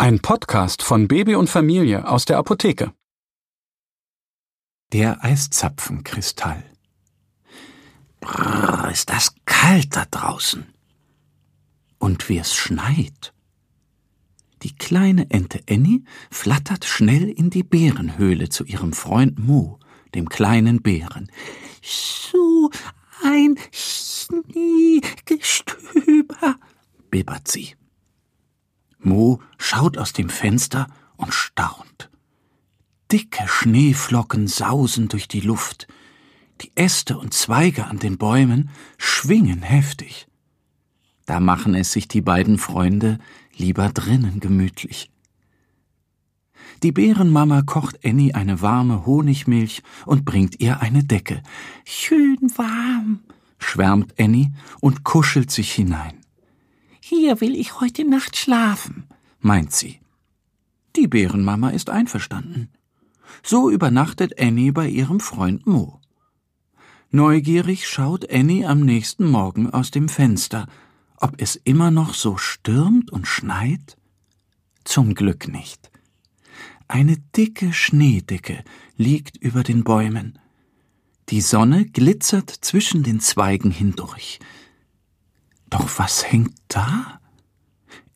Ein Podcast von Baby und Familie aus der Apotheke. Der Eiszapfenkristall. Brrr, ist das kalt da draußen. Und wie es schneit. Die kleine Ente Annie flattert schnell in die Bärenhöhle zu ihrem Freund Mo, dem kleinen Bären. So ein Schneegestöber, bibbert sie. Mo schaut aus dem Fenster und staunt. Dicke Schneeflocken sausen durch die Luft. Die Äste und Zweige an den Bäumen schwingen heftig. Da machen es sich die beiden Freunde lieber drinnen gemütlich. Die Bärenmama kocht Annie eine warme Honigmilch und bringt ihr eine Decke. Schön warm, schwärmt Annie und kuschelt sich hinein. Hier will ich heute Nacht schlafen, meint sie. Die Bärenmama ist einverstanden. So übernachtet Annie bei ihrem Freund Mo. Neugierig schaut Annie am nächsten Morgen aus dem Fenster, ob es immer noch so stürmt und schneit? Zum Glück nicht. Eine dicke Schneedecke liegt über den Bäumen. Die Sonne glitzert zwischen den Zweigen hindurch. Doch was hängt da?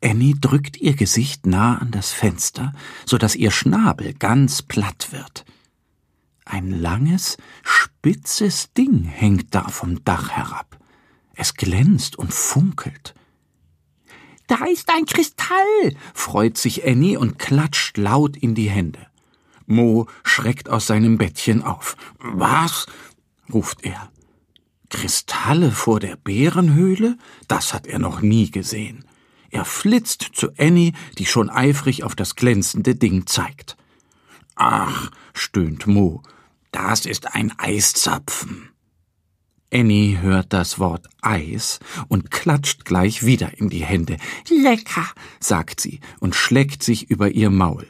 Annie drückt ihr Gesicht nah an das Fenster, so dass ihr Schnabel ganz platt wird. Ein langes, spitzes Ding hängt da vom Dach herab. Es glänzt und funkelt. Da ist ein Kristall, freut sich Annie und klatscht laut in die Hände. Mo schreckt aus seinem Bettchen auf. Was? ruft er. Kristalle vor der Bärenhöhle? Das hat er noch nie gesehen. Er flitzt zu Annie, die schon eifrig auf das glänzende Ding zeigt. Ach, stöhnt Mo, das ist ein Eiszapfen. Annie hört das Wort Eis und klatscht gleich wieder in die Hände. Lecker, sagt sie und schlägt sich über ihr Maul.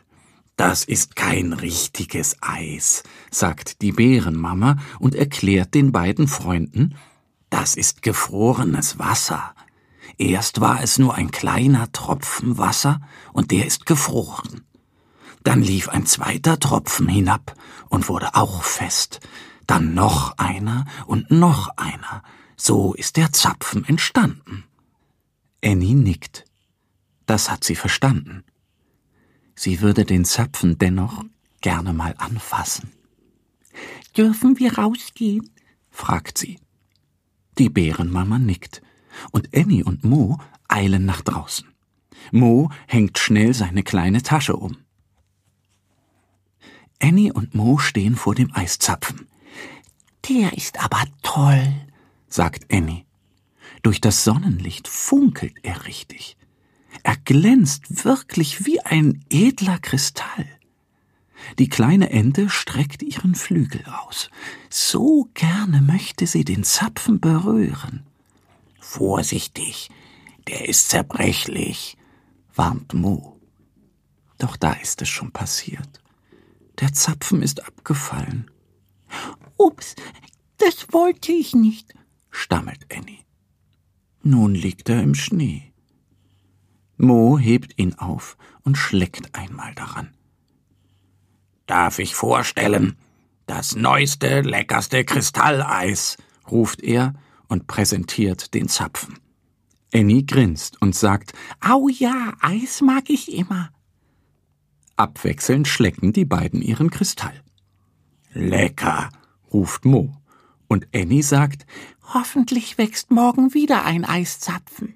Das ist kein richtiges Eis, sagt die Bärenmama und erklärt den beiden Freunden, das ist gefrorenes Wasser. Erst war es nur ein kleiner Tropfen Wasser und der ist gefroren. Dann lief ein zweiter Tropfen hinab und wurde auch fest. Dann noch einer und noch einer. So ist der Zapfen entstanden. Annie nickt. Das hat sie verstanden. Sie würde den Zapfen dennoch gerne mal anfassen. Dürfen wir rausgehen? fragt sie. Die Bärenmama nickt, und Annie und Mo eilen nach draußen. Mo hängt schnell seine kleine Tasche um. Annie und Mo stehen vor dem Eiszapfen. Der ist aber toll, sagt Annie. Durch das Sonnenlicht funkelt er richtig. Er glänzt wirklich wie ein edler Kristall. Die kleine Ente streckt ihren Flügel aus. So gerne möchte sie den Zapfen berühren. Vorsichtig, der ist zerbrechlich, warnt Mo. Doch da ist es schon passiert. Der Zapfen ist abgefallen. Ups, das wollte ich nicht, stammelt Annie. Nun liegt er im Schnee. Mo hebt ihn auf und schleckt einmal daran. Darf ich vorstellen? Das neueste, leckerste Kristalleis, ruft er und präsentiert den Zapfen. Annie grinst und sagt, Au ja, Eis mag ich immer. Abwechselnd schlecken die beiden ihren Kristall. Lecker, ruft Mo. Und Annie sagt, Hoffentlich wächst morgen wieder ein Eiszapfen.